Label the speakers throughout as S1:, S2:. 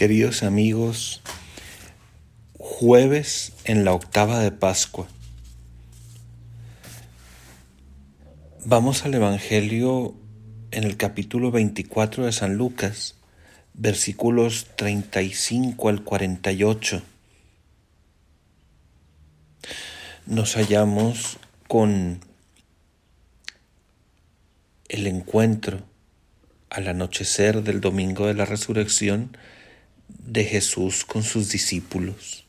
S1: Queridos amigos, jueves en la octava de Pascua. Vamos al Evangelio en el capítulo 24 de San Lucas, versículos 35 al 48. Nos hallamos con el encuentro al anochecer del domingo de la resurrección de Jesús con sus discípulos.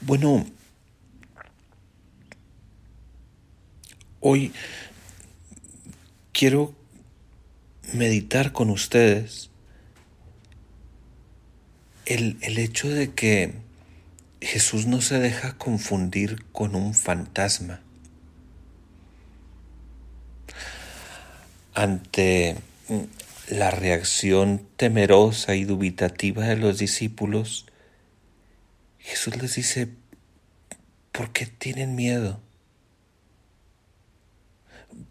S1: Bueno, hoy quiero meditar con ustedes el, el, hecho de que Jesús no se deja confundir con un fantasma. Ante la reacción temerosa y dubitativa de los discípulos, Jesús les dice, ¿por qué tienen miedo?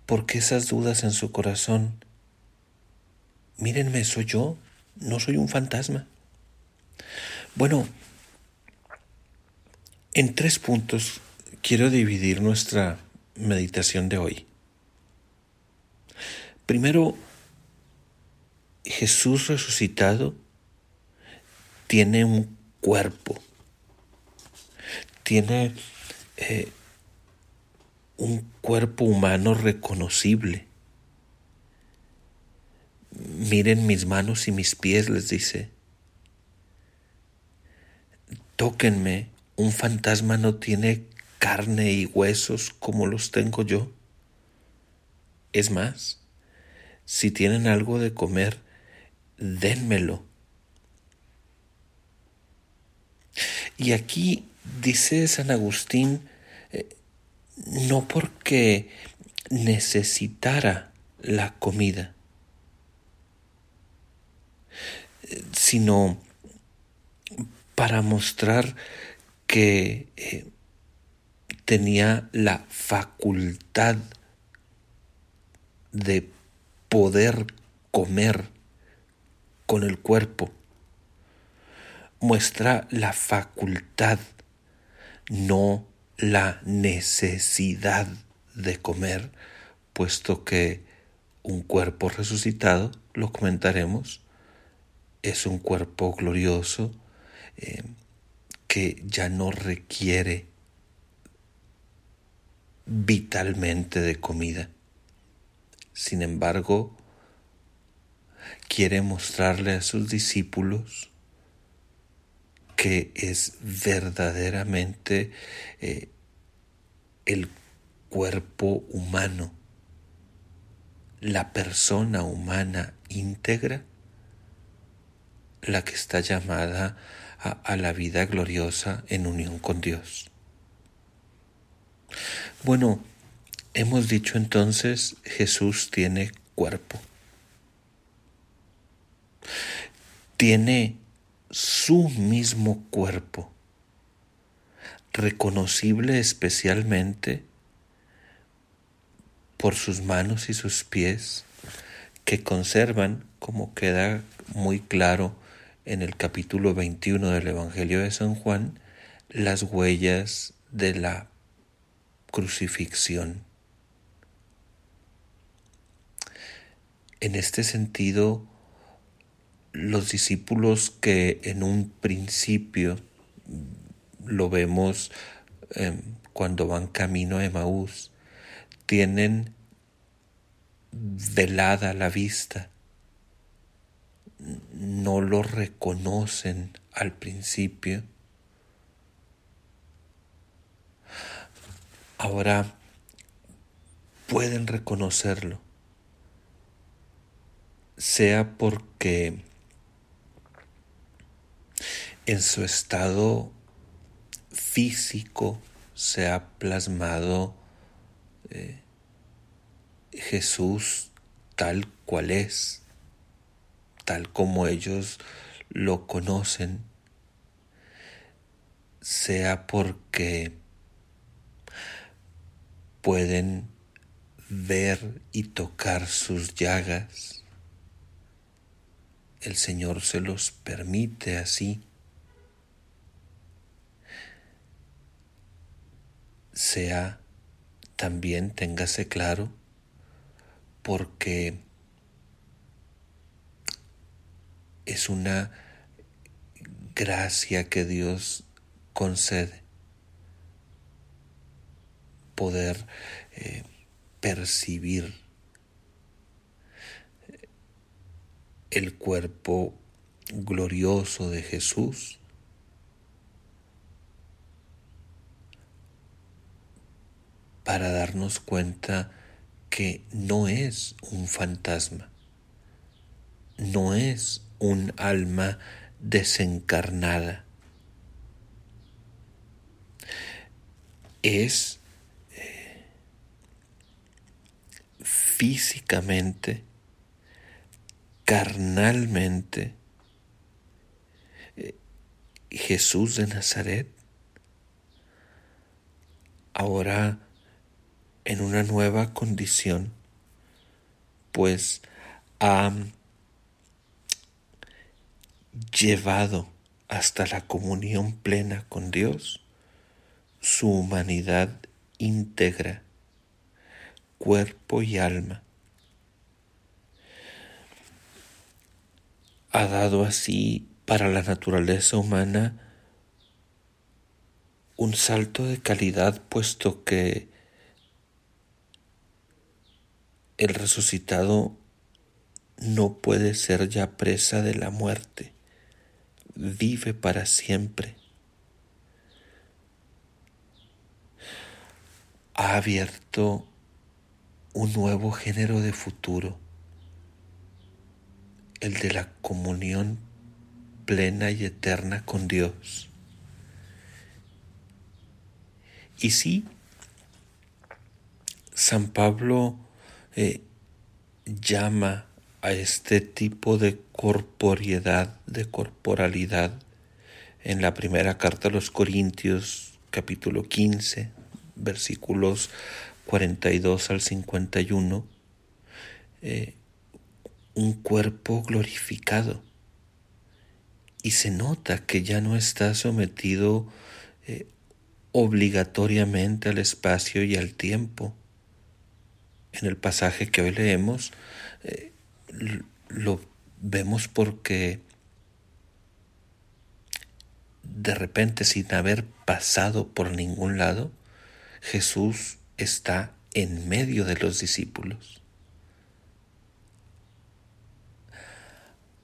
S1: ¿Por qué esas dudas en su corazón? Mírenme, soy yo, no soy un fantasma. Bueno, en tres puntos quiero dividir nuestra meditación de hoy. Primero, Jesús resucitado tiene un cuerpo, tiene eh, un cuerpo humano reconocible. Miren mis manos y mis pies, les dice. Tóquenme, un fantasma no tiene carne y huesos como los tengo yo. Es más, si tienen algo de comer, dénmelo. Y aquí dice San Agustín, eh, no porque necesitara la comida, sino para mostrar que eh, tenía la facultad de poder comer con el cuerpo. Muestra la facultad, no la necesidad de comer, puesto que un cuerpo resucitado, lo comentaremos, es un cuerpo glorioso eh, que ya no requiere vitalmente de comida. Sin embargo, quiere mostrarle a sus discípulos que es verdaderamente eh, el cuerpo humano, la persona humana íntegra, la que está llamada a, a la vida gloriosa en unión con Dios. Bueno, hemos dicho entonces Jesús tiene cuerpo tiene su mismo cuerpo, reconocible especialmente por sus manos y sus pies, que conservan, como queda muy claro en el capítulo 21 del Evangelio de San Juan, las huellas de la crucifixión. En este sentido, los discípulos que en un principio lo vemos em, cuando van camino a Emaús, tienen velada la vista, no lo reconocen al principio. Ahora pueden reconocerlo, sea porque en su estado físico se ha plasmado eh, Jesús tal cual es, tal como ellos lo conocen, sea porque pueden ver y tocar sus llagas, el Señor se los permite así. Sea también, téngase claro, porque es una gracia que Dios concede poder eh, percibir el cuerpo glorioso de Jesús para darnos cuenta que no es un fantasma, no es un alma desencarnada, es eh, físicamente carnalmente eh, Jesús de Nazaret, ahora en una nueva condición, pues ha llevado hasta la comunión plena con Dios su humanidad íntegra, cuerpo y alma ha dado así para la naturaleza humana un salto de calidad puesto que el resucitado no puede ser ya presa de la muerte, vive para siempre. Ha abierto un nuevo género de futuro el de la comunión plena y eterna con Dios. Y sí, San Pablo eh, llama a este tipo de corporiedad, de corporalidad, en la primera carta a los Corintios, capítulo 15, versículos 42 al 51, eh, un cuerpo glorificado y se nota que ya no está sometido eh, obligatoriamente al espacio y al tiempo. En el pasaje que hoy leemos eh, lo vemos porque de repente sin haber pasado por ningún lado, Jesús está en medio de los discípulos.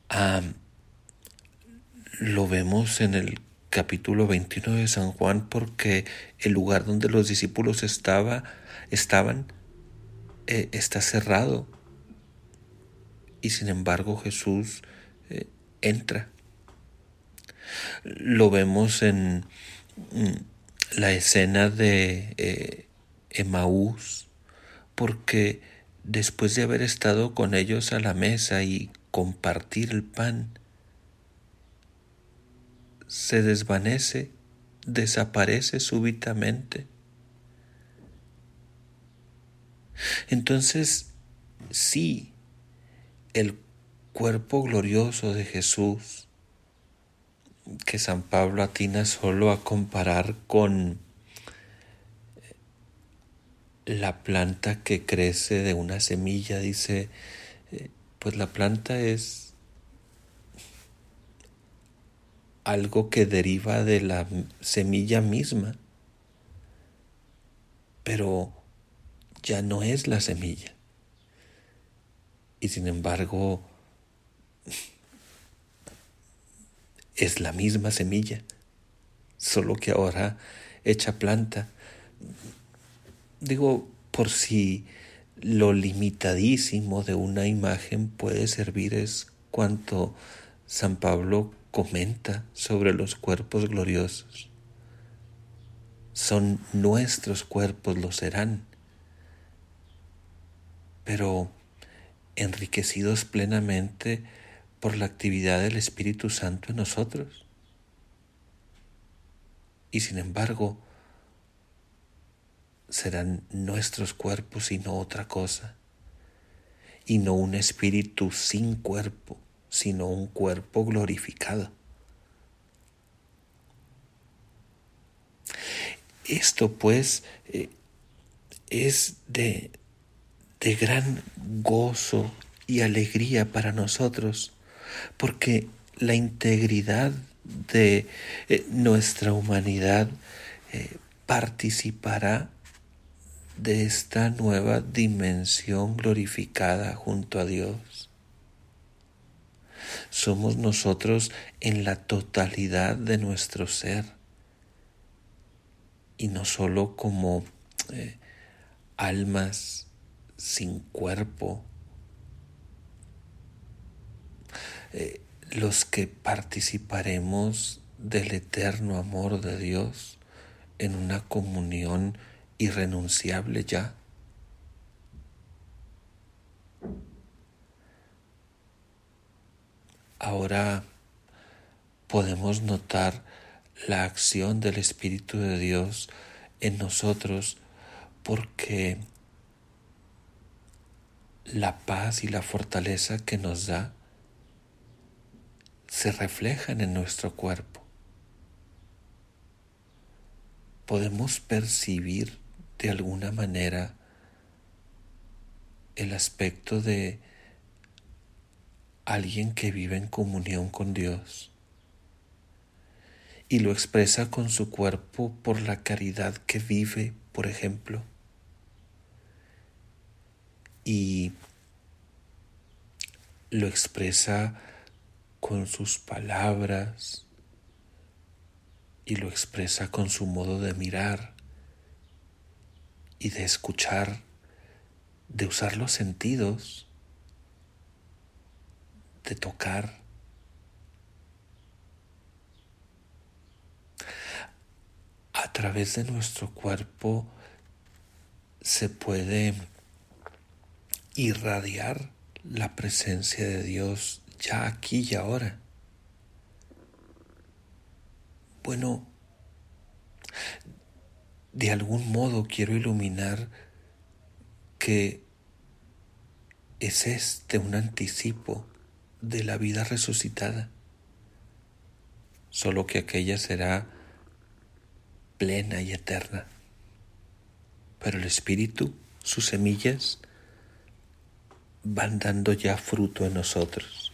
S1: Ah, lo vemos en el capítulo 21 de San Juan porque el lugar donde los discípulos estaba, estaban eh, está cerrado y sin embargo Jesús eh, entra. Lo vemos en mm, la escena de eh, Emaús porque después de haber estado con ellos a la mesa y compartir el pan se desvanece, desaparece súbitamente. Entonces, sí, el cuerpo glorioso de Jesús, que San Pablo atina solo a comparar con la planta que crece de una semilla, dice, eh, pues la planta es algo que deriva de la semilla misma, pero ya no es la semilla. Y sin embargo, es la misma semilla, solo que ahora hecha planta. Digo, por si lo limitadísimo de una imagen puede servir es cuanto San Pablo comenta sobre los cuerpos gloriosos. Son nuestros cuerpos, lo serán, pero enriquecidos plenamente por la actividad del Espíritu Santo en nosotros. Y sin embargo, serán nuestros cuerpos y no otra cosa, y no un espíritu sin cuerpo, sino un cuerpo glorificado. Esto pues eh, es de, de gran gozo y alegría para nosotros, porque la integridad de eh, nuestra humanidad eh, participará de esta nueva dimensión glorificada junto a Dios. Somos nosotros en la totalidad de nuestro ser y no solo como eh, almas sin cuerpo, eh, los que participaremos del eterno amor de Dios en una comunión irrenunciable ya. Ahora podemos notar la acción del Espíritu de Dios en nosotros porque la paz y la fortaleza que nos da se reflejan en nuestro cuerpo. Podemos percibir de alguna manera el aspecto de alguien que vive en comunión con Dios y lo expresa con su cuerpo por la caridad que vive, por ejemplo. Y lo expresa con sus palabras y lo expresa con su modo de mirar y de escuchar, de usar los sentidos, de tocar. A través de nuestro cuerpo se puede irradiar la presencia de Dios ya aquí y ahora. Bueno, de algún modo quiero iluminar que es este un anticipo de la vida resucitada, solo que aquella será plena y eterna. Pero el Espíritu, sus semillas, van dando ya fruto en nosotros.